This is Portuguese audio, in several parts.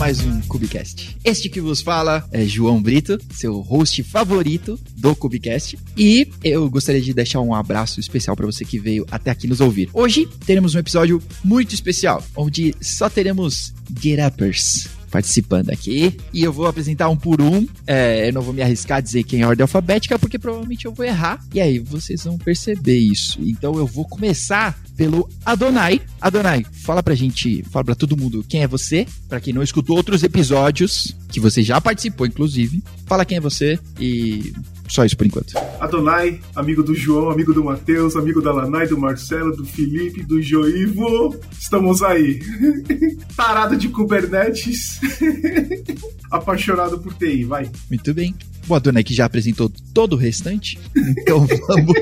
mais um Cubicast. Este que vos fala é João Brito, seu host favorito do Cubicast, e eu gostaria de deixar um abraço especial para você que veio até aqui nos ouvir. Hoje teremos um episódio muito especial, onde só teremos Get Uppers participando aqui. E eu vou apresentar um por um. É, eu não vou me arriscar a dizer quem é a ordem alfabética, porque provavelmente eu vou errar. E aí vocês vão perceber isso. Então eu vou começar pelo Adonai. Adonai, fala pra gente, fala pra todo mundo quem é você, pra quem não escutou outros episódios, que você já participou, inclusive. Fala quem é você e só isso por enquanto. Adonai, amigo do João, amigo do Matheus, amigo da Lanai, do Marcelo, do Felipe, do Joivo. Estamos aí. Tarado de Kubernetes. Apaixonado por TI, vai. Muito bem. O Adonai que já apresentou todo o restante. Então vamos.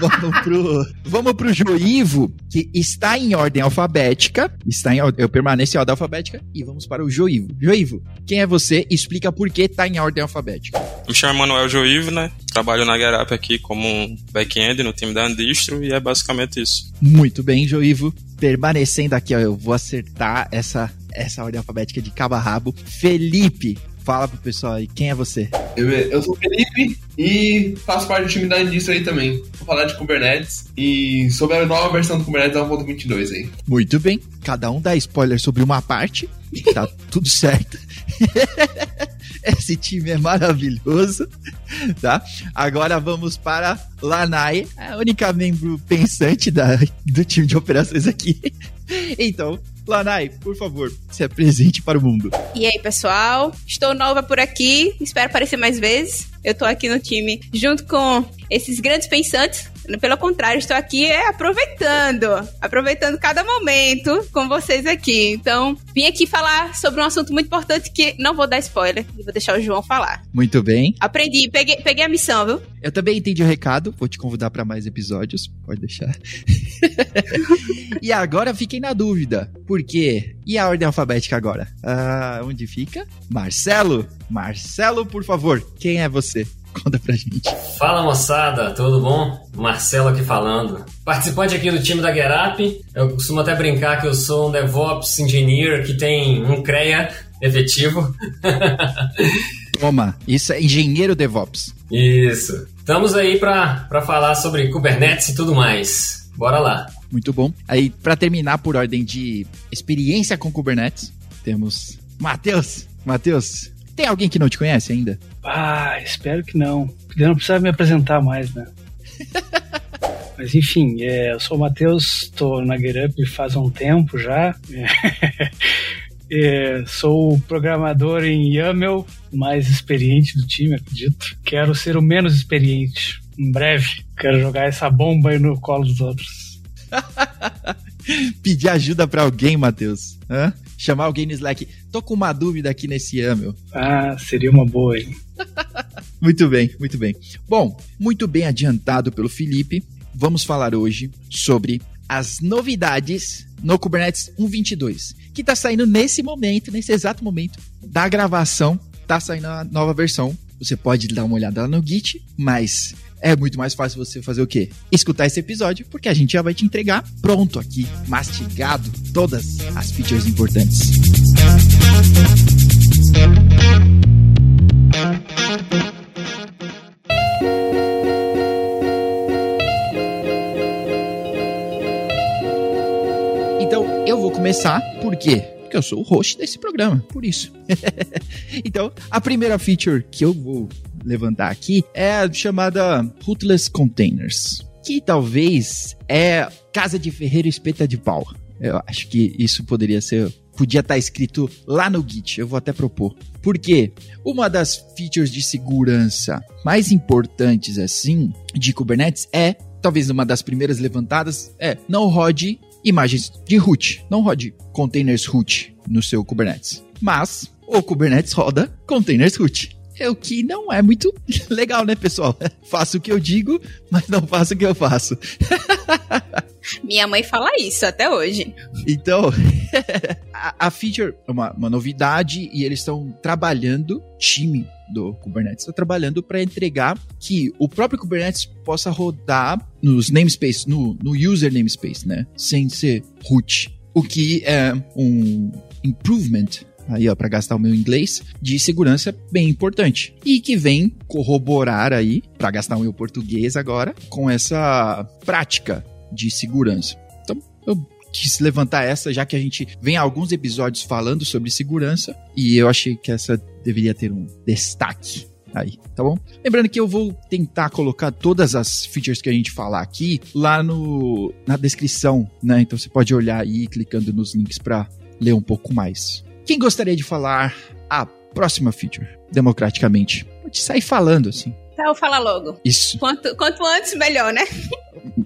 vamos pro, vamos pro Joivo, que está em ordem alfabética. Está em, eu permaneço em ordem alfabética. E vamos para o Joivo. Joivo, quem é você? Explica por que está em ordem alfabética. Me chamo Manuel Joivo, né? Trabalho na Gerup aqui como back-end no time da Andistro e é basicamente isso. Muito bem, Joivo. Permanecendo aqui, ó, eu vou acertar essa, essa ordem alfabética de cabo a rabo. Felipe, fala pro pessoal aí, quem é você? Eu, eu sou o Felipe e faço parte do time da Andistro aí também. Vou falar de Kubernetes e sobre a nova versão do Kubernetes 1.22 aí. Muito bem, cada um dá spoiler sobre uma parte, tá tudo certo. Esse time é maravilhoso, tá? Agora vamos para Lanai, a única membro pensante da, do time de operações aqui. Então, Lanai, por favor, se apresente para o mundo. E aí, pessoal? Estou nova por aqui, espero aparecer mais vezes. Eu tô aqui no time junto com esses grandes pensantes. Pelo contrário, estou aqui é, aproveitando, aproveitando cada momento com vocês aqui. Então, vim aqui falar sobre um assunto muito importante que não vou dar spoiler, vou deixar o João falar. Muito bem. Aprendi, peguei, peguei a missão, viu? Eu também entendi o recado, vou te convidar para mais episódios, pode deixar. e agora fiquem na dúvida, por quê? E a ordem alfabética agora? Ah, onde fica? Marcelo? Marcelo, por favor, quem é você? Conta pra gente. Fala moçada, tudo bom? Marcelo aqui falando. Participante aqui do time da Gerup. Eu costumo até brincar que eu sou um DevOps Engineer que tem um CREA efetivo. Toma, isso é engenheiro DevOps. Isso. Estamos aí para falar sobre Kubernetes e tudo mais. Bora lá. Muito bom. Aí, para terminar por ordem de experiência com Kubernetes, temos Matheus. Matheus, tem alguém que não te conhece ainda? Ah, espero que não. Eu não precisa me apresentar mais, né? Mas enfim, é, eu sou o Matheus, estou na GetUp faz um tempo já. É, sou programador em YAML, mais experiente do time, acredito. Quero ser o menos experiente. Em breve, quero jogar essa bomba aí no colo dos outros. Pedir ajuda para alguém, Matheus. Hã? Chamar alguém no Slack. Tô com uma dúvida aqui nesse YAML. Ah, seria uma boa, hein? muito bem, muito bem. Bom, muito bem adiantado pelo Felipe, vamos falar hoje sobre as novidades no Kubernetes 1.22, que está saindo nesse momento, nesse exato momento da gravação, está saindo a nova versão. Você pode dar uma olhada lá no Git, mas é muito mais fácil você fazer o quê? Escutar esse episódio, porque a gente já vai te entregar pronto aqui, mastigado, todas as features importantes. Então, eu vou começar, por quê? Porque eu sou o host desse programa, por isso. então, a primeira feature que eu vou levantar aqui é a chamada Rootless Containers, que talvez é casa de ferreiro espeta de pau. Eu acho que isso poderia ser podia estar escrito lá no Git, eu vou até propor. Porque uma das features de segurança mais importantes assim de Kubernetes é, talvez uma das primeiras levantadas, é não rode imagens de root, não rode containers root no seu Kubernetes. Mas o Kubernetes roda containers root. É o que não é muito legal, né, pessoal? Faço o que eu digo, mas não faço o que eu faço. Minha mãe fala isso até hoje. Então, a, a feature é uma, uma novidade e eles estão trabalhando, time do Kubernetes está trabalhando para entregar que o próprio Kubernetes possa rodar nos namespace, no, no user namespace, né? Sem ser root. O que é um, improvement, aí ó, para gastar o meu inglês, de segurança bem importante. E que vem corroborar aí, para gastar o meu português agora, com essa prática de segurança. Então, eu quis levantar essa, já que a gente vem alguns episódios falando sobre segurança, e eu achei que essa deveria ter um destaque aí, tá bom? Lembrando que eu vou tentar colocar todas as features que a gente falar aqui lá no, na descrição, né? Então você pode olhar aí clicando nos links para ler um pouco mais. Quem gostaria de falar a próxima feature, democraticamente? Pode sair falando assim. Então eu falar logo. Isso, Quanto, quanto antes, melhor, né?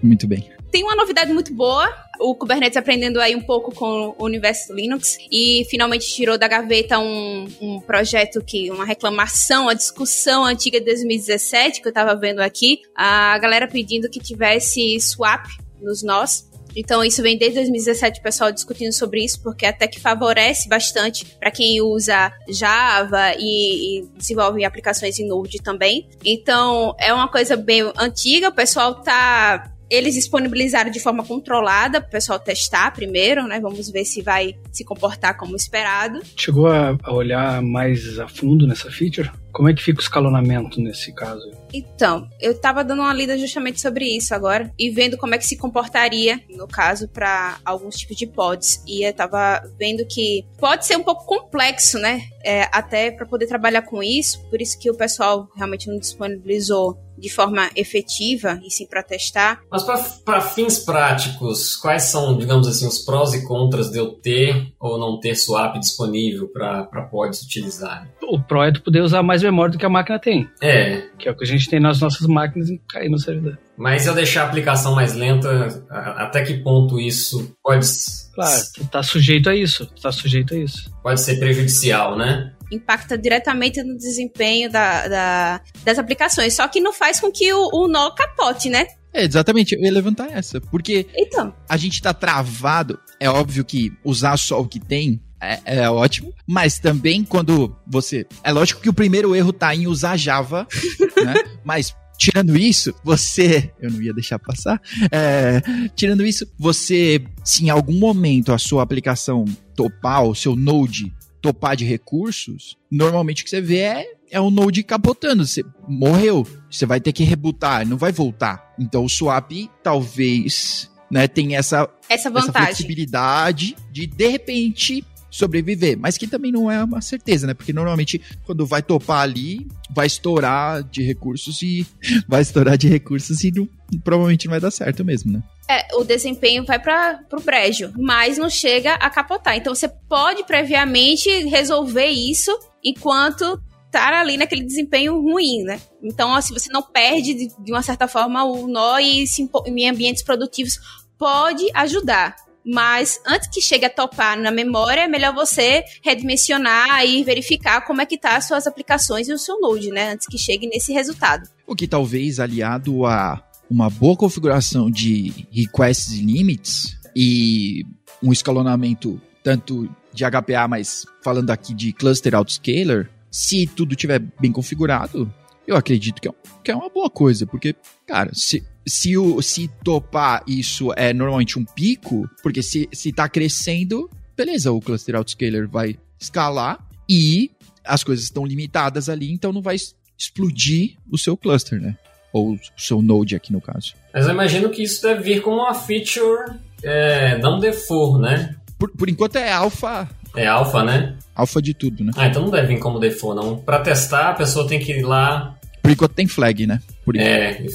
muito bem. Tem uma novidade muito boa. O Kubernetes aprendendo aí um pouco com o universo Linux e finalmente tirou da gaveta um, um projeto que, uma reclamação, uma discussão antiga de 2017 que eu tava vendo aqui. A galera pedindo que tivesse swap nos nós. Então, isso vem desde 2017 o pessoal discutindo sobre isso, porque até que favorece bastante para quem usa Java e, e, desenvolve aplicações em Node também. Então, é uma coisa bem antiga, o pessoal tá. Eles disponibilizaram de forma controlada para o pessoal testar primeiro, né? Vamos ver se vai se comportar como esperado. Chegou a, a olhar mais a fundo nessa feature? Como é que fica o escalonamento nesse caso? Então, eu tava dando uma lida justamente sobre isso agora e vendo como é que se comportaria, no caso, para alguns tipos de pods. E eu tava vendo que pode ser um pouco complexo, né? É, até para poder trabalhar com isso, por isso que o pessoal realmente não disponibilizou de forma efetiva e sim para testar. Mas para fins práticos, quais são, digamos assim, os prós e contras de eu ter ou não ter swap disponível para pods utilizar? O Pro é tu poder usar mais memória do que a máquina tem, É, que é o que a gente tem nas nossas máquinas e cair no servidor. mas se eu deixar a aplicação mais lenta, até que ponto isso pode, Claro, tu tá sujeito a isso, tu tá sujeito a isso. pode ser prejudicial, né? Impacta diretamente no desempenho da, da- das aplicações, só que não faz com que o, o nó capote, né? É, exatamente, eu ia levantar essa, porque Então, a gente tá travado, é óbvio que usar só o que tem é, é ótimo, mas também quando você. É lógico que o primeiro erro tá em usar Java, né? Mas. Tirando isso, você. Eu não ia deixar passar. É, tirando isso, você. Se em algum momento a sua aplicação topar, o seu Node topar de recursos, normalmente o que você vê é, é o Node capotando. Você morreu. Você vai ter que rebootar, não vai voltar. Então o swap talvez né, tenha essa essa essa vantagem. flexibilidade de de repente sobreviver, mas que também não é uma certeza, né? Porque normalmente quando vai topar ali, vai estourar de recursos e vai estourar de recursos e não- provavelmente não vai dar certo mesmo, né? É, o desempenho vai para o brejo, mas não chega a capotar. Então você pode previamente resolver isso enquanto tá ali naquele desempenho ruim, né? Então, assim, você não perde de, de uma certa forma o nó e em ambientes produtivos pode ajudar. Mas antes que chegue a topar na memória, é melhor você redimensionar e verificar como é que tá as suas aplicações e o seu Node, né? Antes que chegue nesse resultado. O que talvez aliado a uma boa configuração de requests e limits e um escalonamento tanto de HPA, mas falando aqui de cluster autoscaler, se tudo tiver bem configurado, eu acredito que é, que é uma boa coisa, porque, cara, se, se, o, se topar isso é normalmente um pico, porque se, se tá crescendo, beleza, o cluster autoscaler vai escalar e as coisas estão limitadas ali, então não vai explodir o seu cluster, né? Ou o seu node aqui no caso. Mas eu imagino que isso deve vir como uma feature é, não default, né? Por, por enquanto é alfa, É alpha, né? alfa de tudo, né? Ah, então não deve vir como default, não. Pra testar, a pessoa tem que ir lá Por enquanto tem flag, né? Por enquanto. é,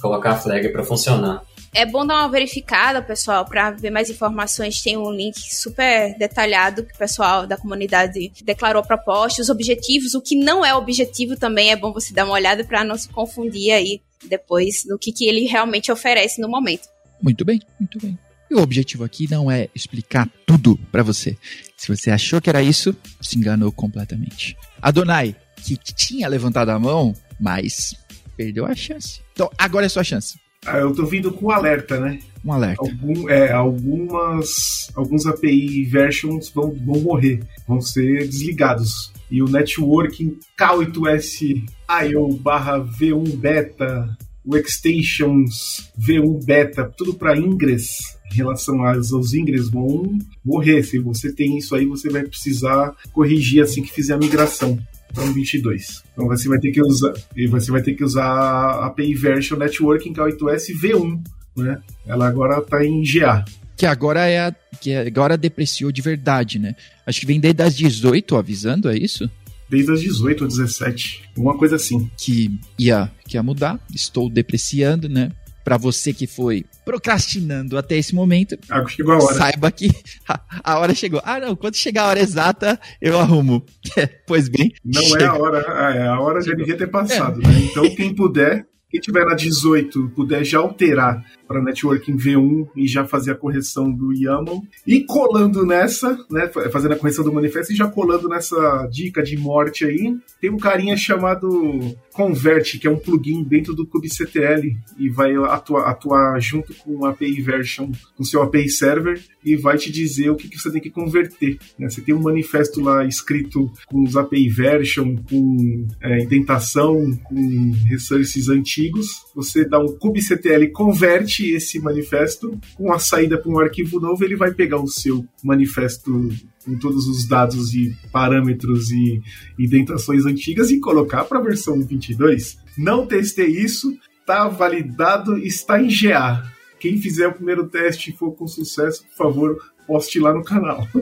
colocar a flag pra funcionar. É bom dar uma verificada, pessoal, para ver mais informações. Tem um link super detalhado que o pessoal da comunidade declarou proposta, os objetivos, o que não é objetivo também é bom você dar uma olhada para não se confundir aí depois do que, que ele realmente oferece no momento. Muito bem, muito bem. E o objetivo aqui não é explicar tudo pra você. Se você achou que era isso, se enganou completamente. Adonai, que tinha levantado a mão, mas perdeu a chance. Então, agora é sua chance. Ah, eu tô vindo com alerta, né? Um alerta. Algum, é, algumas, alguns API versions vão, vão morrer, vão ser desligados. E o networking K8S.io barra V1 Beta, o Extensions V1 Beta, tudo para Ingress, em relação aos, aos ingress vão morrer. Se você tem isso aí, você vai precisar corrigir assim que fizer a migração para um 22. Então você vai ter que usar, e você vai ter que usar a API Version Networking K8S V1, né? Ela agora está em GA. Que agora é a, que agora depreciou de verdade, né? Acho que vem desde as 18 avisando, é isso? Desde as 18 ou 17, uma coisa assim. Que ia, que ia mudar. Estou depreciando, né? Para você que foi procrastinando até esse momento, ah, chegou a hora. saiba que a, a, hora chegou. Ah, não, quando chegar a hora exata, eu arrumo. pois bem. Não chega. é a hora, é, a hora já devia ter passado, é. né? Então, quem puder, quem tiver na 18 puder já alterar para networking V1 e já fazer a correção do YAML. E colando nessa, né, fazendo a correção do manifesto e já colando nessa dica de morte aí, tem um carinha chamado Convert, que é um plugin dentro do kubectl e vai atuar, atuar junto com o API version, com seu API server e vai te dizer o que, que você tem que converter. Né? Você tem um manifesto lá escrito com os API version, com é, indentação, com resources antigos. Você dá um kubectl convert esse manifesto com a saída para um arquivo novo, ele vai pegar o seu manifesto com todos os dados e parâmetros e indentações antigas e colocar para a versão 22. Não testei isso, tá validado, está em GA. Quem fizer o primeiro teste e for com sucesso, por favor, poste lá no canal.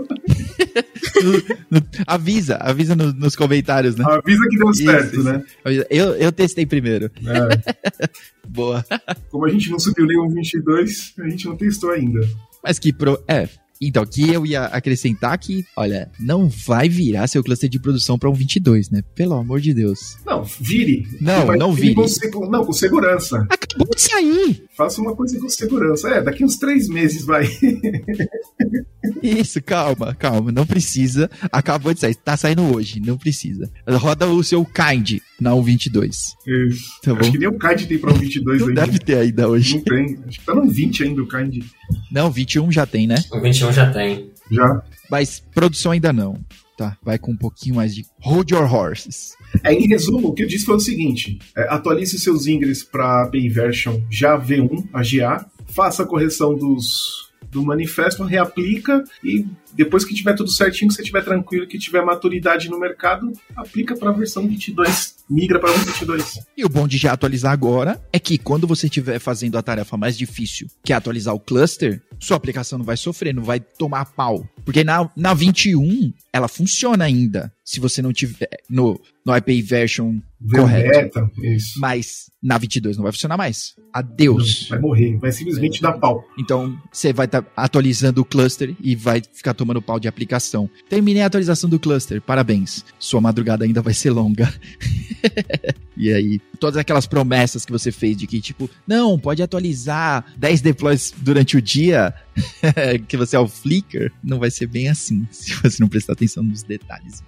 avisa, avisa no, nos comentários, né? Avisa que deu certo, isso. né? Eu, eu testei primeiro. É. Boa. Como a gente não subiu nenhum 22, a gente não testou ainda. Mas que pro. É, então, aqui eu ia acrescentar que, olha, não vai virar seu cluster de produção para um 22, né? Pelo amor de Deus. Não, vire. Não, não vire. Com, não, com segurança. Acabou de sair. Faça uma coisa com segurança. É, daqui uns três meses vai. Isso, calma, calma. Não precisa. Acabou de sair. Tá saindo hoje. Não precisa. Roda o seu Kind na 1.22. Isso. Tá bom? Acho que nem o Kind tem pra 1.22 ainda. Deve ter ainda hoje. Não tem. Acho que tá no 20 ainda o Kind. Não, 21 já tem, né? O 21 já tem. Já. Mas produção ainda não. Tá, vai com um pouquinho mais de hold your horses. É, em resumo, o que eu disse foi o seguinte: é, atualize seus ingress para API version já V1, a GA, faça a correção dos, do manifesto, reaplica e depois que tiver tudo certinho, que você estiver tranquilo, que tiver maturidade no mercado, aplica para a versão 22, migra para 1.22. E o bom de já atualizar agora é que quando você estiver fazendo a tarefa mais difícil, que é atualizar o cluster, sua aplicação não vai sofrer, não vai tomar pau. Porque na, na 21, ela funciona ainda, se você não tiver no, no IPA version correto. isso. Mas na 22 não vai funcionar mais. Adeus. Não, vai morrer, vai simplesmente dar pau. Então, você vai estar tá atualizando o cluster e vai ficar tomando pau de aplicação. Terminei a atualização do cluster, parabéns. Sua madrugada ainda vai ser longa. e aí, todas aquelas promessas que você fez de que, tipo, não, pode atualizar 10 deploys durante o dia, que você é o Flickr, não vai ser bem assim, se você não prestar atenção nos detalhes.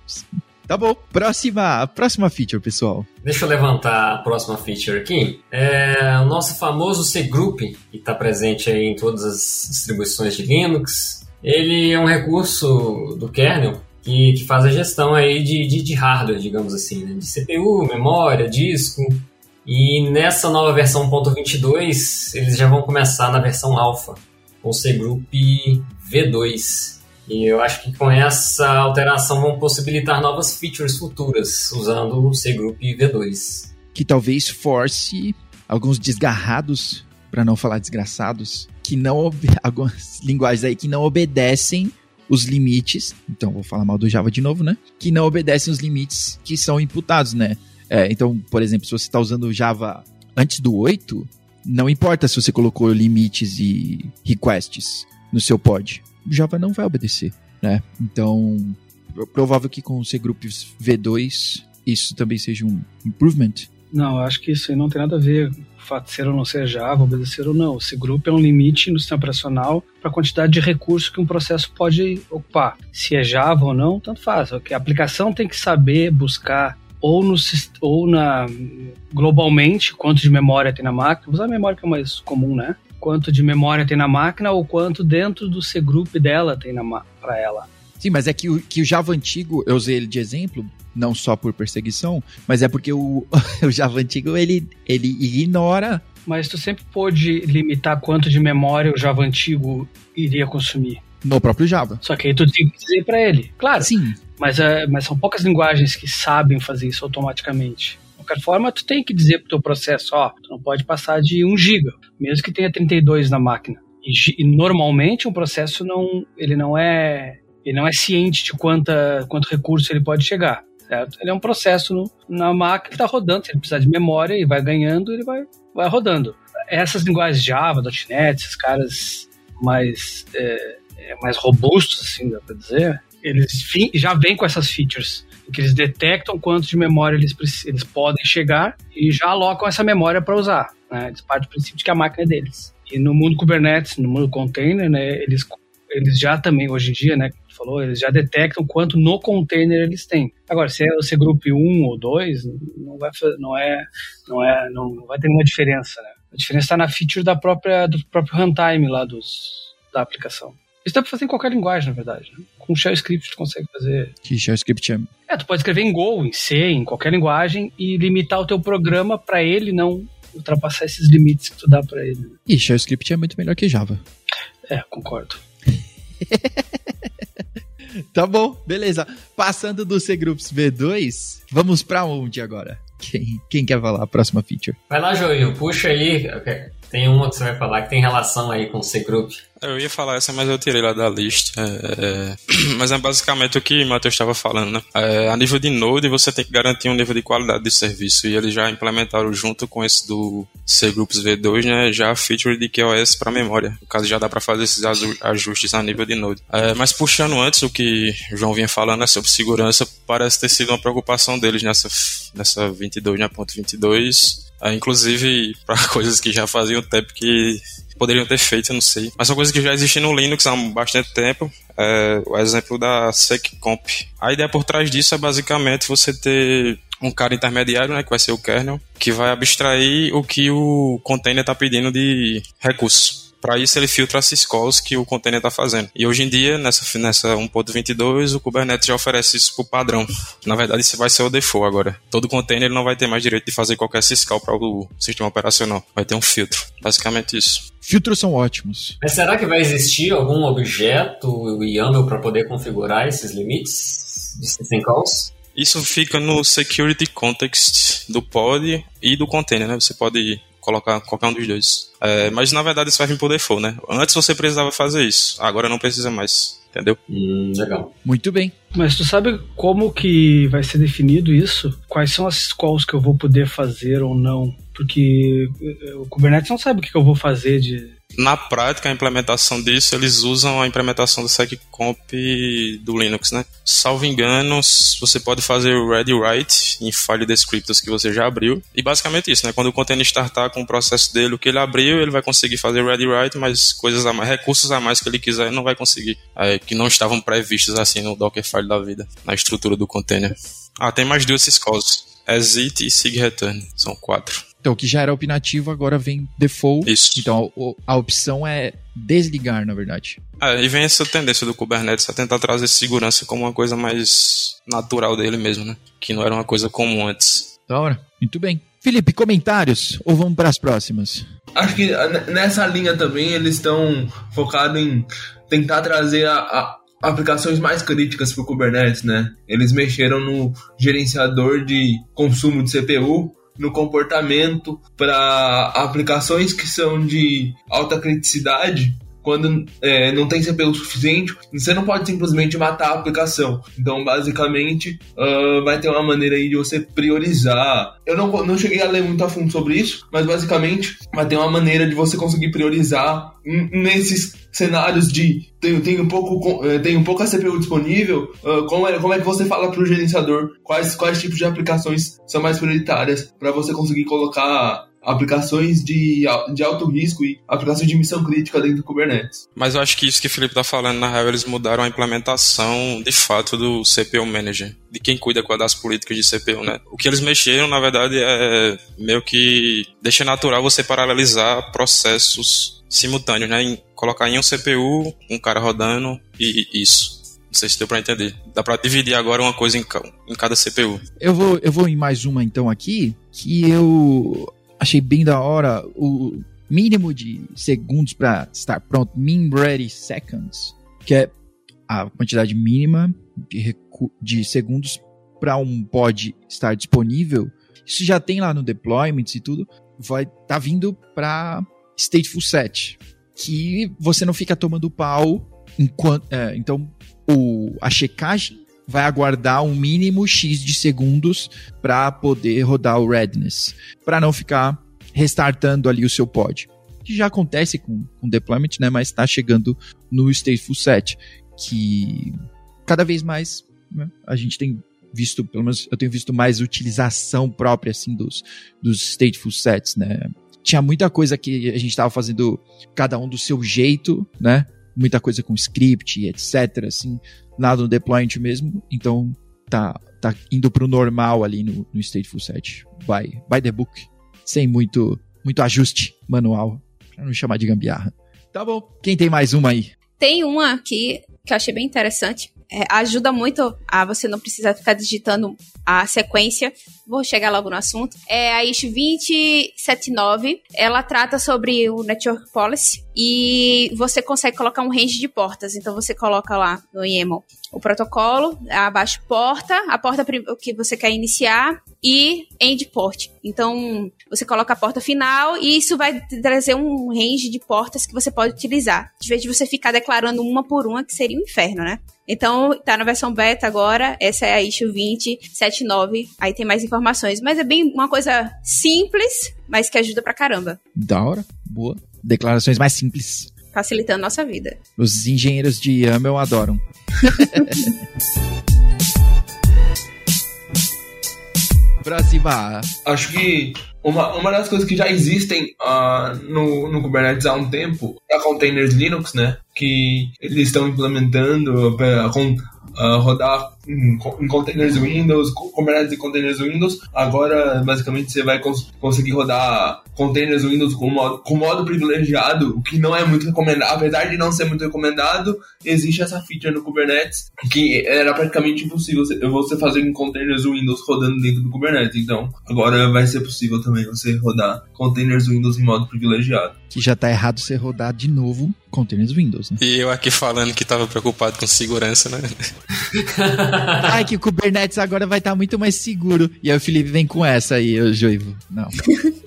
Tá bom. Próxima, próxima feature, pessoal. Deixa eu levantar a próxima feature aqui. É o nosso famoso cgroup, que está presente aí em todas as distribuições de Linux. Ele é um recurso do kernel que, que faz a gestão aí de, de, de hardware, digamos assim, né? de CPU, memória, disco. E nessa nova versão 1.22, eles já vão começar na versão alpha, com o cgroup V2. E eu acho que com essa alteração vão possibilitar novas features futuras usando o cgroup V2. Que talvez force alguns desgarrados, para não falar desgraçados, que não algumas linguagens aí que não obedecem os limites. Então vou falar mal do Java de novo, né? Que não obedecem os limites que são imputados, né? É, então, por exemplo, se você está usando o Java antes do 8, não importa se você colocou limites e requests no seu pod. O Java não vai obedecer, né? Então, é provável que com o cgroups V2 isso também seja um improvement. Não, acho que isso não tem nada a ver fato de ser ou não ser Java, obedecer ou não. Esse grupo é um limite no sistema operacional para a quantidade de recursos que um processo pode ocupar. Se é Java ou não, tanto faz. A aplicação tem que saber buscar ou, no, ou na globalmente quanto de memória tem na máquina, usar a memória que é mais comum, né? Quanto de memória tem na máquina ou quanto dentro do cgroup dela tem para ela. Sim, mas é que o, que o Java antigo, eu usei ele de exemplo, não só por perseguição, mas é porque o, o Java antigo ele, ele ignora Mas tu sempre pôde limitar quanto de memória o Java antigo iria consumir. No próprio Java. Só que aí tu tem que dizer para ele. Claro, Sim. mas, é, mas são poucas linguagens que sabem fazer isso automaticamente. De qualquer forma, tu tem que dizer pro teu processo, ó, tu não pode passar de 1 GB, mesmo que tenha 32 na máquina. E, e normalmente um processo não, ele não é, ele não é ciente de quanta, quanto recurso ele pode chegar, certo? Ele é um processo no- na máquina que está rodando, se ele precisar de memória e vai ganhando, ele vai, vai rodando. Essas linguagens Java, .NET, esses caras mais, é, é, mais robustos, assim, dá pra dizer, eles já vêm com essas features, que eles detectam quanto de memória eles, eles podem chegar e já alocam essa memória para usar. Né? Eles partem do princípio de que a máquina é deles. E no mundo Kubernetes, no mundo container, né, eles, eles já também, hoje em dia, né, como tu falou, eles já detectam quanto no container eles têm. Agora, se é você group 1 ou 2, não vai, não é, não é, não, não vai ter nenhuma diferença, né? A diferença está na feature da própria, do próprio runtime lá dos, da aplicação. Isso dá pra fazer em qualquer linguagem, na verdade. Né? Com shell script tu consegue fazer. Que Shell Script é. É, tu pode escrever em Go, em C, em qualquer linguagem e limitar o teu programa para ele não ultrapassar esses limites que tu dá para ele. E Shell Script é muito melhor que Java. É, concordo. Tá bom, beleza. Passando do C Groups V2, vamos pra onde agora? Quem, quem quer falar a próxima feature? Vai lá, Joil, puxa aí. Tem uma que você vai falar que tem relação aí com o C-Group. Eu ia falar essa, mas eu tirei lá da lista. É, é, mas é basicamente o que o Matheus estava falando, né? É, a nível de Node, você tem que garantir um nível de qualidade de serviço. E eles já implementaram junto com esse do C Groups V2, né? Já a feature de QoS para memória. No caso, já dá para fazer esses aju- ajustes a nível de Node. É, mas puxando antes o que o João vinha falando né, sobre segurança, parece ter sido uma preocupação deles nessa, nessa 22, né? Ponto 22. É, inclusive, para coisas que já faziam tempo que poderiam ter feito, eu não sei. Mas são coisas que já existem no Linux há bastante tempo. É, o exemplo da seccomp. A ideia por trás disso é basicamente você ter um cara intermediário, né, que vai ser o kernel, que vai abstrair o que o container está pedindo de recurso. Para isso ele filtra as syscalls que o container está fazendo. E hoje em dia, nessa, nessa 1.22, o Kubernetes já oferece isso por padrão. Na verdade, isso vai ser o default agora. Todo container não vai ter mais direito de fazer qualquer syscall para o sistema operacional. Vai ter um filtro. Basicamente isso. Filtros são ótimos. Mas será que vai existir algum objeto YAML para poder configurar esses limites de system calls? Isso fica no security context do pod e do container, né? Você pode colocar qualquer um dos dois. É, mas na verdade isso vai vir por default, né? Antes você precisava fazer isso, agora não precisa mais, entendeu? Hum, legal. Muito bem. Mas tu sabe como que vai ser definido isso? Quais são as calls que eu vou poder fazer ou não? Porque eh, o Kubernetes não sabe o que que eu vou fazer de. Na prática, a implementação disso, eles usam a implementação do seccomp do Linux, né? Salvo engano, você pode fazer o read write em file descriptors que você já abriu. E basicamente isso, né? Quando o container startar com o processo dele, o que ele abriu, ele vai conseguir fazer read write, mas coisas a mais, recursos a mais que ele quiser, não vai conseguir. É, que não estavam previstos assim no Dockerfile da vida, na estrutura do container. Ah, tem mais duas syscalls. Exit e sig return. São quatro. Então, o que já era opinativo agora vem default. Isso. Então, a opção é desligar, na verdade. É, e vem essa tendência do Kubernetes a tentar trazer segurança como uma coisa mais natural dele mesmo, né? Que não era uma coisa comum antes. Da hora. Muito bem. Felipe, comentários? Ou vamos para as próximas? Acho que ah, nessa linha também eles estão focados em tentar trazer a, a- aplicações mais críticas para o Kubernetes, né? Eles mexeram no gerenciador de consumo de CPU, no comportamento para aplicações que são de alta criticidade. Quando é, não tem CPU suficiente, você não pode simplesmente matar a aplicação. Então, basicamente, ah, vai ter uma maneira aí de você priorizar. Eu não, não cheguei a ler muito a fundo sobre isso, mas basicamente vai ter uma maneira de você conseguir priorizar nesses cenários de tem, um pouco, tem um pouca CPU disponível, ah, como, é, como é que você fala para o gerenciador quais, quais tipos de aplicações são mais prioritárias para você conseguir colocar aplicações de, de alto risco e aplicações de missão crítica dentro do Kubernetes. Mas eu acho que isso que o Felipe tá falando, na real, eles mudaram a implementação de fato do CPU Manager, de quem cuida com a das políticas de CPU, né? O que eles mexeram, na verdade, é meio que deixa natural você paralelizar processos simultâneos, né? Em- colocar em um CPU, um cara rodando e e isso. Não sei se deu pra entender. Dá pra dividir agora uma coisa em, em cada CPU. Eu vou, eu vou em mais uma então aqui, que eu achei bem da hora o mínimo de segundos para estar pronto, mean ready seconds, que é a quantidade mínima de, de segundos para um pod estar disponível. Isso já tem lá no deployments e tudo. Vai tá vindo para stateful set, que você não fica tomando pau enquanto, é, então o, a checagem vai aguardar um mínimo X de segundos para poder rodar o readiness, para não ficar restartando ali o seu pod. Que já acontece com, com deployment, né, mas está chegando no stateful set, que cada vez mais né, a gente tem visto, pelo menos eu tenho visto mais utilização própria assim dos, dos stateful sets, né? Tinha muita coisa que a gente estava fazendo cada um do seu jeito, né? Muita coisa com script, etc, assim, lá no deployment mesmo. Então tá tá indo pro normal ali no, no stateful set, by by the book, sem muito muito ajuste manual, pra não chamar de gambiarra. Tá bom. Quem tem mais uma aí? Tem uma aqui que eu achei bem interessante. É, ajuda muito a você não precisar ficar digitando a sequência. Vou chegar logo no assunto. É a ISO 279. Ela trata sobre o Network Policy e você consegue colocar um range de portas. Então você coloca lá no YAML o protocolo, abaixo porta, a porta que você quer iniciar e endport. Então, você coloca a porta final e isso vai trazer um range de portas que você pode utilizar. De vez de você ficar declarando uma por uma, que seria um inferno, né? Então, tá na versão beta agora, essa é a issue 2079, aí tem mais informações, mas é bem uma coisa simples, mas que ajuda pra caramba. Da hora, boa. Declarações mais simples. Facilitando nossa vida. Os engenheiros de YAML adoram. pra cima. Acho que uma, uma das coisas que já existem uh, no, no Kubernetes há um tempo é a Containers Linux, né? Que eles estão implementando uh, com uh, rodar em, em, containers Windows, Kubernetes e containers Windows. Agora, basicamente, você vai cons conseguir rodar containers Windows com modo, com modo privilegiado, o que não é muito recomendado. Apesar de não ser muito recomendado, existe essa feature no Kubernetes que era praticamente impossível você fazer em containers Windows rodando dentro do Kubernetes. Então, agora vai ser possível também você rodar containers Windows em modo privilegiado. Que já tá errado você rodar de novo containers Windows, né? E eu aqui falando que tava preocupado com segurança, né? Ai, que o Kubernetes agora vai estar tá muito mais seguro. E aí o Felipe vem com essa aí, o Joivo. Não.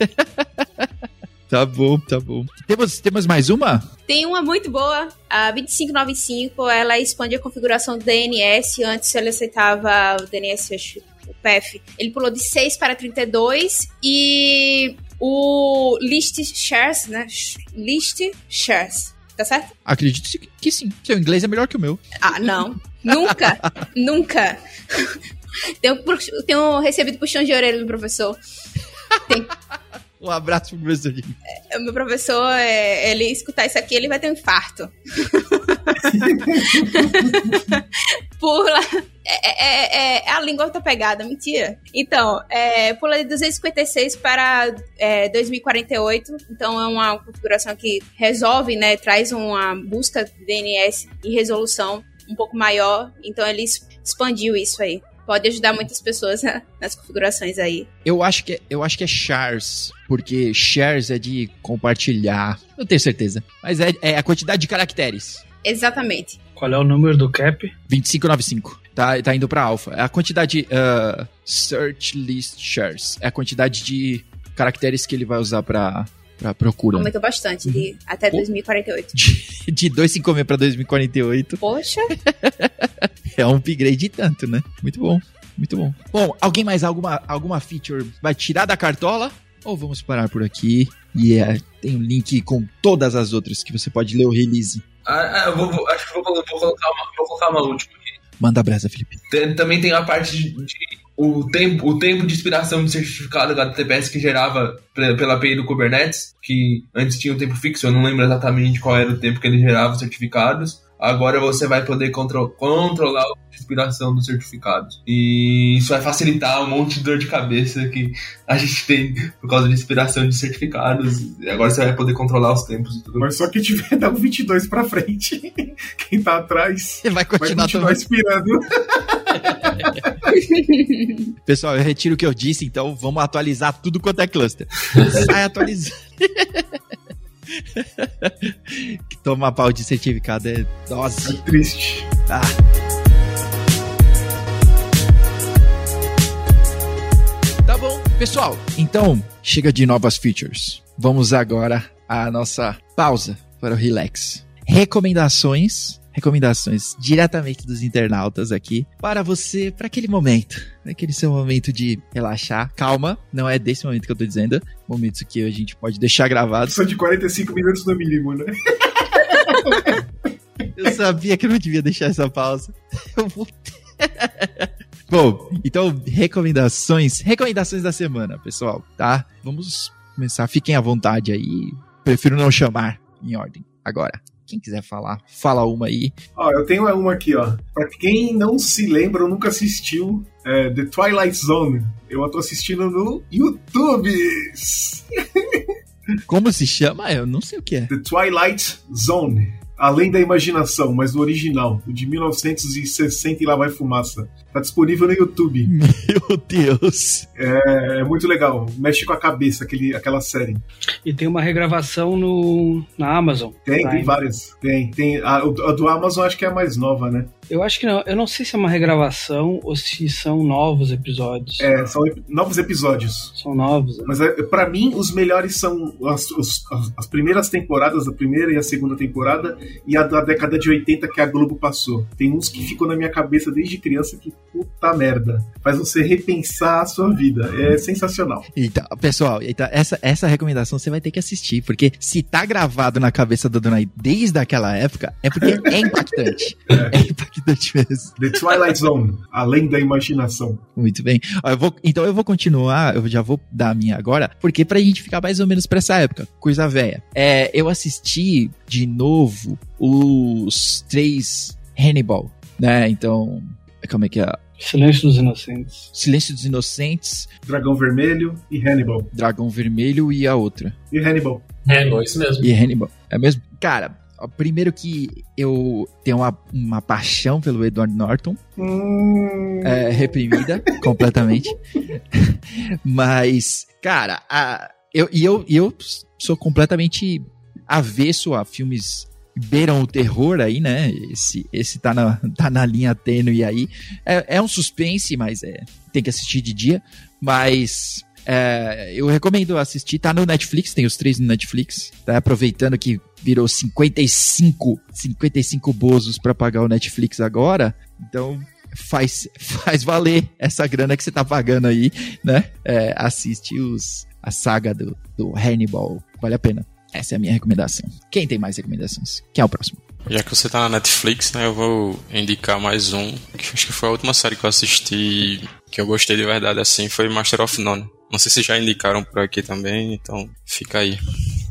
Tá bom, tá bom. Temos, temos mais uma? Tem uma muito boa, a 2595, ela expande a configuração do DNS. Antes ele aceitava o DNS, o PF. Ele pulou de 6 para 32 e o list shares, né? List shares. Tá certo? Acredito que sim. Seu inglês é melhor que o meu. Ah, não. nunca. nunca. Tenho, tenho recebido puxão de orelha do professor. Um abraço pro professor. É, o meu professor, é, ele escutar isso aqui, ele vai ter um infarto. pula. É, é, é, é, a língua tá pegada, mentira. Então, é, pula de 256 para é, 2048. Então, é uma configuração que resolve, né? Traz uma busca de DNS e resolução um pouco maior. Então, ele expandiu isso aí pode ajudar muitas pessoas né, nas configurações aí. Eu acho que é, eu acho que é shares, porque shares é de compartilhar. Não tenho certeza, mas é, é a quantidade de caracteres. Exatamente. Qual é o número do cap? 2595. Tá, tá indo para alpha. É a quantidade uh, search list shares. É a quantidade de caracteres que ele vai usar para para procura. Aumentou bastante, de até 2048. De, de 256 para 2048. Poxa! é um upgrade tanto, né? Muito bom, muito bom. Bom, alguém mais alguma, alguma feature vai tirar da cartola? Ou vamos parar por aqui? E yeah, é, tem um link com todas as outras que você pode ler o release. Ah, ah vou, vou, acho que vou, vou, colocar uma, vou colocar uma última aqui. Manda brasa, Felipe. Tem, também tem a parte de, de o tempo, o tempo de expiração de certificado HTTPS que gerava pela API do Kubernetes, que antes tinha um tempo fixo, eu não lembro exatamente qual era o tempo que ele gerava os certificados. Agora você vai poder contro controlar a expiração dos certificados. E isso vai facilitar um monte de dor de cabeça que a gente tem por causa da expiração de certificados. E agora você vai poder controlar os tempos e tudo. Mas só que tiver da 22 pra frente, quem tá atrás vai continuar, vai continuar expirando. Pessoal, eu retiro o que eu disse, então vamos atualizar tudo quanto é cluster. Sai atualizando. tomar pau de certificado é É dose. triste. Ah. Tá bom, pessoal. Então, chega de novas features. Vamos agora à nossa pausa para o relax. Recomendações, recomendações diretamente dos internautas aqui para você, para aquele momento, para aquele seu momento de relaxar. Calma, não é desse momento que eu tô dizendo, momentos que a gente pode deixar gravados. São de 45 minutos no mínimo, né? Eu sabia que eu não devia deixar essa pausa. Eu vou. Bom, então, recomendações. Recomendações da semana, pessoal, tá? Vamos começar. Fiquem à vontade aí. Prefiro não chamar em ordem. Agora, quem quiser falar, fala uma aí. Ó, eu tenho uma aqui, ó. Pra quem não se lembra ou nunca assistiu, é The Twilight Zone. Eu tô assistindo no YouTube. Como se chama? Eu não sei o que é. The Twilight Zone. Além da imaginação, mas no original, o de 1960 e lá vai fumaça. Tá disponível no YouTube. Meu Deus. É, é muito legal. Mexe com a cabeça, aquele, aquela série. E tem uma regravação no, na Amazon. Tem, tem várias. Tem, tem. A, a do Amazon acho que é a mais nova, né? Eu acho que não. Eu não sei se é uma regravação ou se são novos episódios. É, são novos episódios. São novos. Mas é, para mim, os melhores são as, os- as- as primeiras temporadas, a primeira e a segunda temporada, e a da década de 80 que a Globo passou. Tem uns que ficam na minha cabeça desde criança que puta merda. Faz você repensar a sua vida. É sensacional. Então, pessoal, então, essa, essa recomendação você vai ter que assistir, porque se tá gravado na cabeça da Dona desde aquela época, é porque é impactante. É impactante mesmo. The Twilight Zone, além da imaginação. Muito bem. Eu vou- então eu vou continuar, eu já vou dar a minha agora, porque pra gente ficar mais ou menos pra essa época, coisa velha. É, eu assisti de novo os três Hannibal, né? Então, como é que é? Silêncio dos Inocentes. Silêncio dos Inocentes, Dragão Vermelho e Hannibal. Dragão Vermelho e a outra. E Hannibal. É, bom, isso mesmo. E Hannibal. É mesmo? Cara, primeiro que eu tenho uma, uma paixão pelo Edward Norton. Hum, é, reprimida completamente. Mas, cara, a- eu, e eu, eu sou completamente avesso a filmes beiram o terror aí, né? Esse, esse tá, na, tá na linha tênue aí. É, é um suspense, mas é, tem que assistir de dia. Mas é, eu recomendo assistir. Tá no Netflix, tem os três no Netflix. Tá aproveitando que virou 55, 55 bozos pra pagar o Netflix agora. Então, faz, faz valer essa grana que você tá pagando aí, né? É, assiste os, a saga do, do Hannibal. Vale a pena. Essa é a minha recomendação. Quem tem mais recomendações? Quem é o próximo? Já que você tá na Netflix, né, eu vou indicar mais um, que acho que foi a última série que eu assisti que eu gostei de verdade assim, foi Master of None. Não sei se já indicaram por aqui também, então fica aí.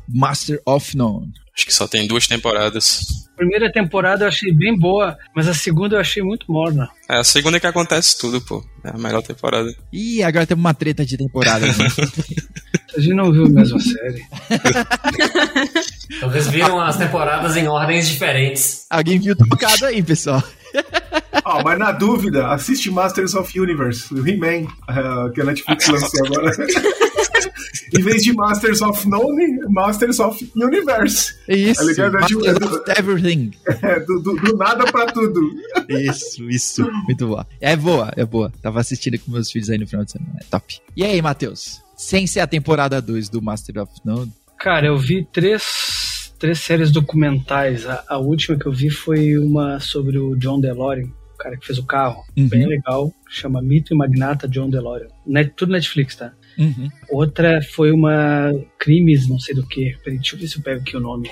Master of None. Acho que só tem duas temporadas. Primeira temporada eu achei bem boa, mas a segunda eu achei muito morna. É a segunda é que acontece tudo, pô. É a melhor temporada. Ih, agora temos uma treta de temporada. né? A gente não viu a mesma série. Talvez viram as temporadas em ordens diferentes. Alguém viu trocado aí, pessoal. Ó, mas na dúvida, assiste Masters of Universe, o He-Man, eh, que a Netflix lançou agora. em vez de Masters of None, Masters of Universe. Isso. Tá ligado? É of Everything. É, do, do- do nada pra tudo. Isso, isso. Muito boa. É boa, é boa. Tava assistindo com meus filhos aí no final de semana. É top. E aí, Matheus? Sem ser a temporada 2 do Master of None. Cara, eu vi três, três séries documentais. A, a última que eu vi foi uma sobre o John DeLorean, o cara que fez o carro. Uhum. Bem legal. Chama Mito e Magnata John DeLorean. Net, tudo Netflix, tá? Uhum. Outra foi uma Crimes, não sei do que. Peraí, deixa eu ver se eu pego aqui o nome.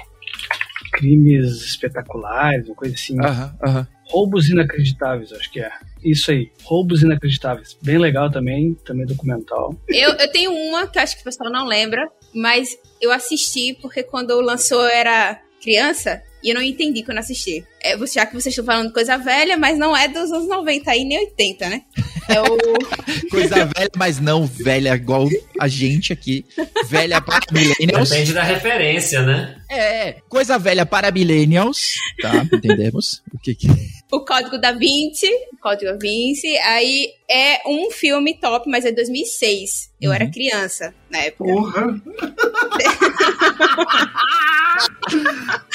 Crimes espetaculares, uma coisa assim. Aham, aham. Roubos inacreditáveis, acho que é. Isso aí, roubos inacreditáveis. Bem legal também, também documental. Eu, eu tenho uma que acho que o pessoal não lembra, mas eu assisti porque quando lançou eu era criança e eu não entendi quando assisti. É, já que vocês estão falando coisa velha, mas não é dos anos 90 aí, nem 80, né? É o. Coisa velha, mas não velha igual a gente aqui. Velha para millennials. Depende da referência, né? É, coisa velha para millennials. Tá, entendemos. O que que... o Código da Vinci, Código da Vinci, aí é um filme top, mas é 2006. Eu Uhum. era criança na época. Porra!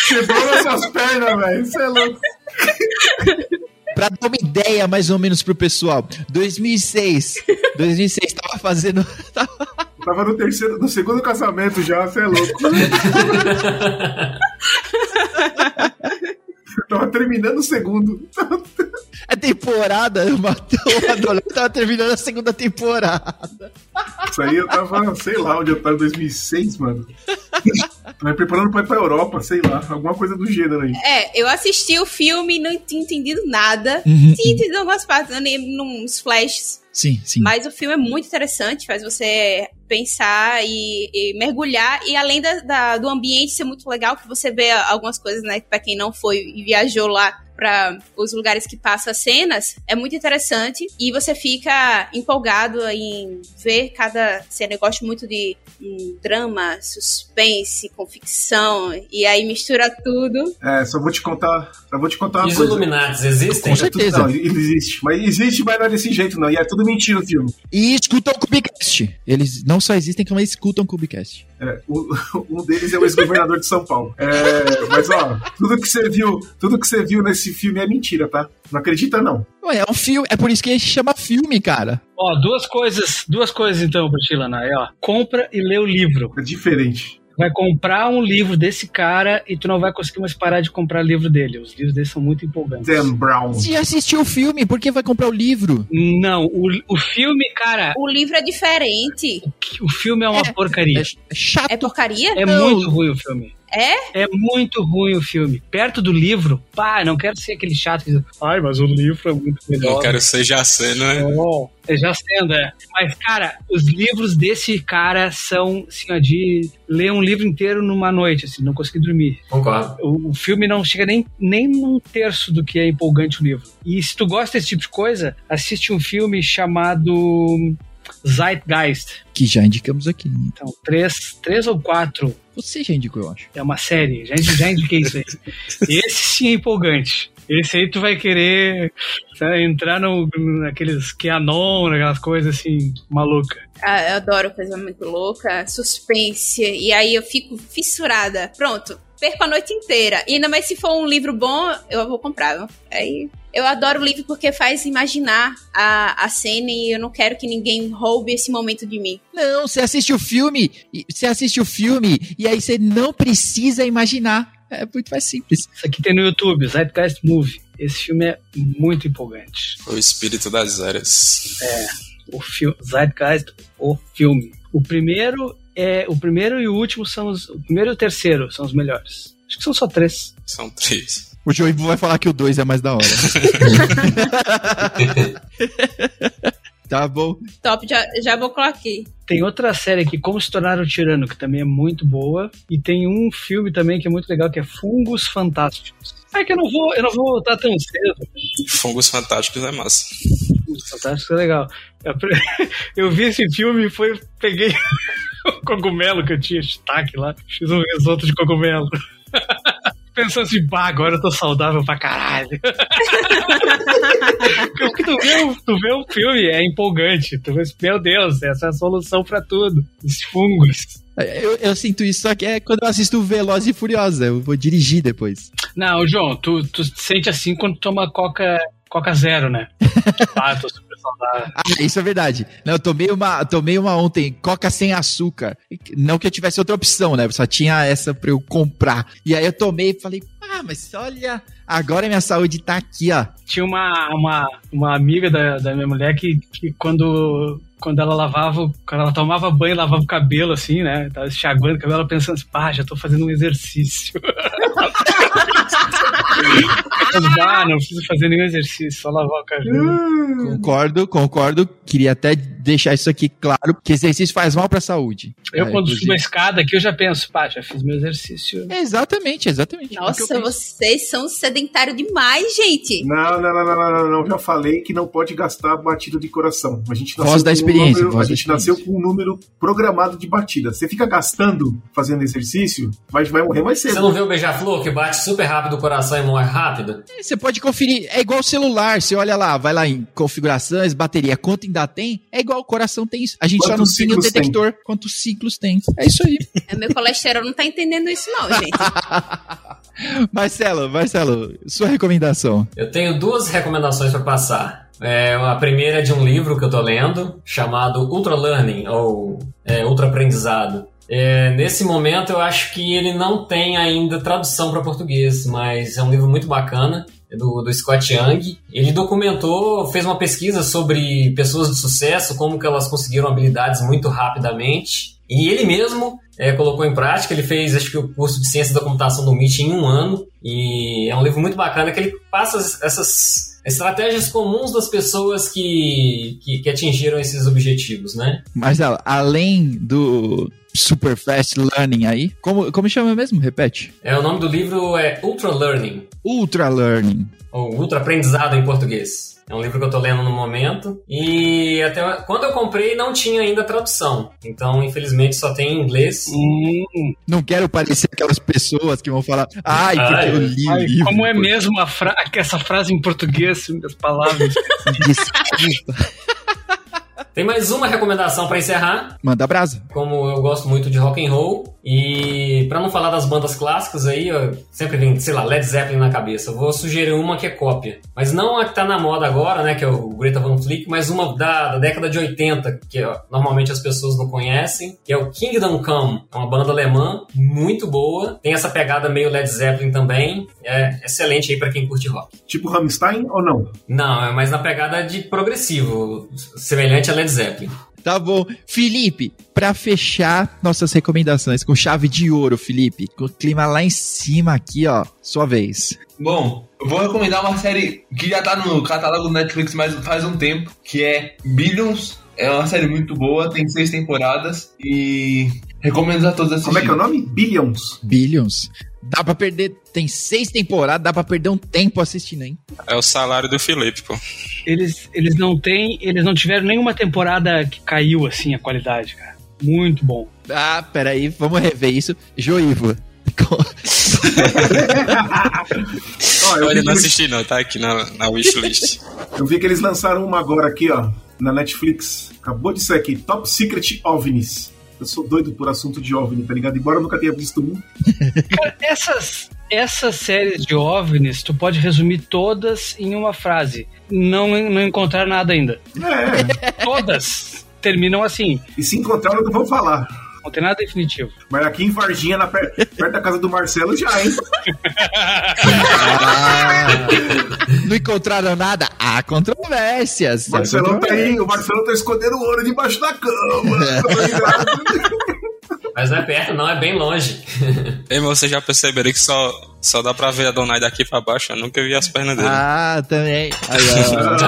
Quebrou nossas pernas, velho. Você é louco. Pra dar uma ideia mais ou menos pro pessoal, 2006, 2006 tava fazendo, Tava no terceiro, no segundo casamento já, você é louco. Tava terminando o segundo. a temporada, matou o adolescente, tava terminando a segunda temporada. Isso aí eu tava, sei lá, onde eu tava em 2006, mano. Me preparando pra ir pra Europa, sei lá, alguma coisa do gênero aí. É, eu assisti o filme e não tinha entendido nada. Uhum. Tinha entendido algumas partes, eu lembro nos flashes. Sim, sim. Mas o filme é muito interessante, faz você pensar e, e mergulhar. E além da, da- do ambiente ser muito legal, que você vê algumas coisas, né? Pra quem não foi e viajou lá para os lugares que passa as cenas, é muito interessante. E você fica empolgado em ver cada cena. Eu gosto muito de hum, drama, suspense, com ficção. E aí mistura tudo. É, só vou te contar, só vou te contar uma E os coisa. Illuminates existem? Com certeza. Não, ele existe. Mas existe, mas não é desse jeito, não. E é tudo mentira o filme. E escutam o Cubicast. Eles não só existem, como eles escutam o Cubicast. É, o- um deles é o ex-governador de São Paulo. É, mas ó, tudo que você viu, tudo que você viu nesse filme é mentira, tá? Não acredita não. Ué, é um filme, é por isso que ele chama filme, cara. Ó, duas coisas, duas coisas então pra ti, Lana. É, ó, compra e lê o livro. É diferente. Vai comprar um livro desse cara e tu não vai conseguir mais parar de comprar livro dele. Os livros dele são muito empolgantes. Dan Brown. Se assistiu o filme, por que vai comprar o livro? Não, o, o filme, cara, O livro é diferente. o filme é uma porcaria. É chato. É porcaria? É Não. muito ruim o filme. É? É muito ruim o filme. Perto do livro, pá, não quero ser aquele chato que diz, ai, mas o livro é muito melhor. Não quero ser Jacê, não é? Oh, é já sendo, é. Mas, cara, os livros desse cara são, assim, ó, de ler um livro inteiro numa noite, assim, não consegui dormir. Concordo. O, o filme não chega nem, nem num terço do que é empolgante o livro. E se tu gosta desse tipo de coisa, assiste um filme chamado Zeitgeist. Que já indicamos aqui. Então, três, três ou quatro. Você já indicou, eu acho. É uma série, já, já indiquei isso aí. Esse sim é empolgante. Esse aí tu vai querer sabe, entrar no, naqueles Keanon, naquelas coisas assim, maluca. Ah, eu adoro coisa muito louca, suspense, e aí eu fico fissurada. Pronto, perco a noite inteira. E ainda mais se for um livro bom, eu vou comprar. Aí eu adoro livro porque faz imaginar a, a cena e eu não quero que ninguém roube esse momento de mim. Não, você assiste o filme, e- você assiste o filme e aí você não precisa imaginar. É muito mais simples. Isso aqui tem no YouTube, Zeitgeist Movie. Esse filme é muito empolgante. O espírito das eras. O filme Zeitgeist, o filme. O primeiro é o primeiro e o último são os o primeiro e o terceiro são os melhores. Acho que são só três. São três. O Joivo vai falar que o 2 é mais da hora. tá bom. Top, já, já vou colocar aqui. Tem outra série aqui, Como se tornar um tirano, que também é muito boa, e tem um filme também que é muito legal que é Fungos Fantásticos. É que eu não vou, eu não vou voltar tão cedo. Fungos fantásticos é massa. Fungos Fantásticos é legal. Eu, eu vi esse filme e foi peguei o cogumelo que eu tinha destaque lá, fiz um risoto de cogumelo. Pensando assim, bah, agora eu tô saudável pra caralho. Porque tu vê, um- tu vê um filme, é empolgante. Tu vê, meu Deus, essa é a solução pra tudo. Os fungos. Eu, eu sinto isso, só que é quando eu assisto Veloz e Furiosa. Eu vou dirigir depois. Não, João, tu, tu sente assim quando toma Coca, Coca Zero, né? ah, tô super saudável. Ah, isso é verdade. Não, eu tomei uma, tomei uma ontem, coca sem açúcar. Não que eu tivesse outra opção, né? Só tinha essa pra eu comprar. E aí eu tomei e falei, ah, mas olha, agora minha saúde tá aqui, ó. Tinha uma, uma, uma amiga da, da minha mulher que, que quando, quando ela lavava, quando ela tomava banho, lavava o cabelo, assim, né? Tava enxaguando o cabelo, ela pensando assim, pá, já tô fazendo um exercício. Ah, não preciso fazer nenhum exercício, só lavar o cabelo. Concordo, concordo queria até deixar isso aqui claro, que exercício faz mal pra saúde. Eu, É, quando inclusive. subo a escada aqui, eu já penso, pá, já fiz meu exercício. Exatamente, exatamente. É o que Nossa, vocês são sedentários demais, gente. Não, não, não, não, não, não, não. Já falei que não pode gastar batida de coração. A gente nasceu Voz da com um experiência, número- voz a gente nasceu experiência. com um número programado de batida. Você fica gastando fazendo exercício, mas vai morrer mais cedo. Você não vê o beija-flor que bate super rápido o coração e morre rápido? É, Você pode conferir, é igual o celular, você olha lá, vai lá em configurações, bateria, quanto ainda tem, é igual o coração tem isso. A gente só não Quantos tem o ciclos tem? detector, quantos ciclos tem. É isso aí. É, Meu colesterol não tá entendendo isso, não, gente. Marcelo, Marcelo, sua recomendação. Eu tenho duas recomendações para passar. É, a primeira é de um livro que eu tô lendo, chamado Ultra Learning, ou é, Ultra Aprendizado. É, nesse momento eu acho que ele não tem ainda tradução para português, mas é um livro muito bacana, é do, do Scott Young. Ele documentou, fez uma pesquisa sobre pessoas de sucesso, como que elas conseguiram habilidades muito rapidamente. E ele mesmo é, colocou em prática, ele fez acho que o curso de ciência da computação do MIT em um ano. E é um livro muito bacana que ele passa essas estratégias comuns das pessoas que, que, que atingiram esses objetivos, né? Marcelo, além do Super Fast Learning aí, como, como chama mesmo? Repete. É, o nome do livro é Ultra Learning, Ultra Learning. ou Ultra Aprendizado em português. É um livro que eu tô lendo no momento. E até quando eu comprei não tinha ainda tradução. Então, infelizmente, só tem em inglês. Hum, Não quero parecer aquelas pessoas que vão falar, ai, porque Ai, eu li o ai, livro. como é mesmo a fra essa frase em português, as palavras. Tem mais uma recomendação para encerrar. Manda brasa. Como eu gosto muito de rock and roll e para não falar das bandas clássicas aí, eu sempre vem, sei lá, Led Zeppelin na cabeça. Eu vou sugerir uma que é cópia, mas não a que tá na moda agora, né, que é o Greta Van Fleet, mas uma da, da década de 80, que ó, normalmente as pessoas não conhecem, que é o Kingdom Come. É uma banda alemã muito boa, tem essa pegada meio Led Zeppelin também. É excelente aí para quem curte rock. Tipo Rammstein ou não? Não, é mais na pegada de progressivo, semelhante a Led Zeppelin. Tá bom. Felipe, pra fechar nossas recomendações com chave de ouro, Felipe, com o clima lá em cima aqui, ó, sua vez. Bom, eu vou recomendar uma série que já tá no catálogo do Netflix mas faz um tempo, que é Billions. É uma série muito boa, tem seis temporadas e recomendo a todos assistirem. Como é que é o nome? Billions. Billions. Dá pra perder, tem seis temporadas, dá pra perder um tempo assistindo, hein? É o salário do Felipe, pô. Eles, eles não têm, eles não tiveram nenhuma temporada que caiu assim a qualidade, cara. Muito bom. Ah, peraí, vamos rever isso. Joivo. Eu, Olha, vi que não assisti não, tá aqui na, na wishlist. eu vi que eles lançaram uma agora aqui, ó, na Netflix. Acabou de sair aqui, Top Secret OVNIs. Eu sou doido por assunto de OVNI, tá ligado? Embora eu nunca tenha visto um. Cara, essas, essas séries de OVNIs, tu pode resumir todas em uma frase. Não, não encontrar nada ainda. É, Todas terminam assim. e se encontrar, eu não vou falar. Não tem nada definitivo. Mas aqui em Varginha, na per- perto da casa do Marcelo, já, hein? Não encontraram nada? Há controvérsias. O Marcelão tá aí, o Marcelo tá escondendo o ouro debaixo da cama. tá ligado? Mas não é perto, não, é bem longe. Ei, mas vocês já perceberam que só, só dá pra ver a Donai daqui pra baixo? Eu nunca vi as pernas dele. Ah, também. Aí,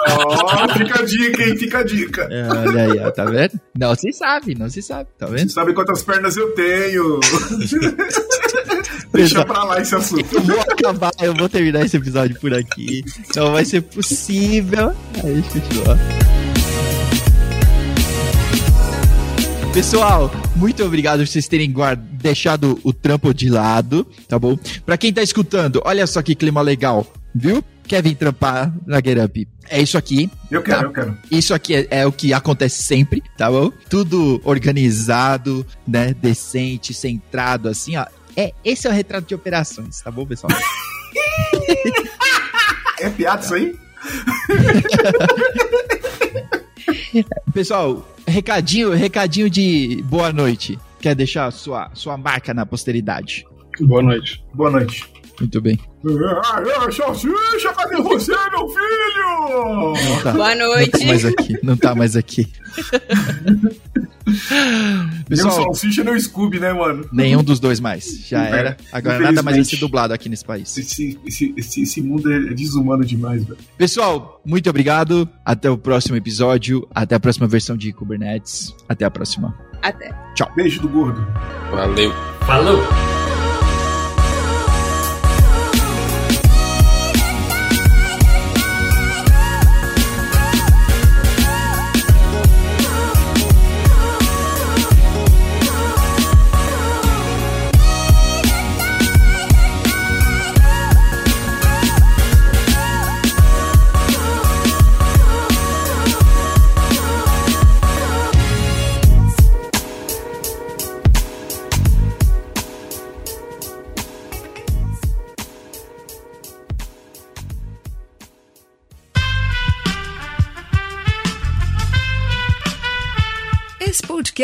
ó. Fica a dica, hein? Fica a dica. É, Olha aí, ó, tá vendo? Não se sabe, não se sabe, tá vendo? Sabe quantas pernas eu tenho? Deixa pra lá esse assunto. Eu vou acabar, eu vou terminar esse episódio por aqui. Não vai ser possível. Aí, deixa eu continuar. Pessoal, muito obrigado por vocês terem guard... deixado o trampo de lado, tá bom? Pra quem tá escutando, olha só que clima legal, viu? Quer vir trampar na Get Up? É isso aqui. Eu quero, Tá. eu quero. Isso aqui é, é o que acontece sempre, tá bom? Tudo organizado, né? Decente, centrado, assim, ó. É, esse é o retrato de operações, tá bom, pessoal? É piada isso aí? Pessoal, recadinho, recadinho de boa noite. Quer deixar sua, sua marca na posteridade? Boa noite. Boa noite. Muito bem. Ah, Salsicha, cadê você, meu filho? Não tá, Boa não tá noite. mais aqui, não tá mais aqui. Nem o Pessoal, Salsicha nem o Scooby, né, mano? nenhum dos dois mais. Já É, era. Agora nada mais vai ser dublado aqui nesse país. Esse, esse, esse, esse mundo é desumano demais, velho. Pessoal, muito obrigado. Até o próximo episódio. Até a próxima versão de Kubernetes. Até a próxima. Até. Beijo do gordo. Valeu. Falou!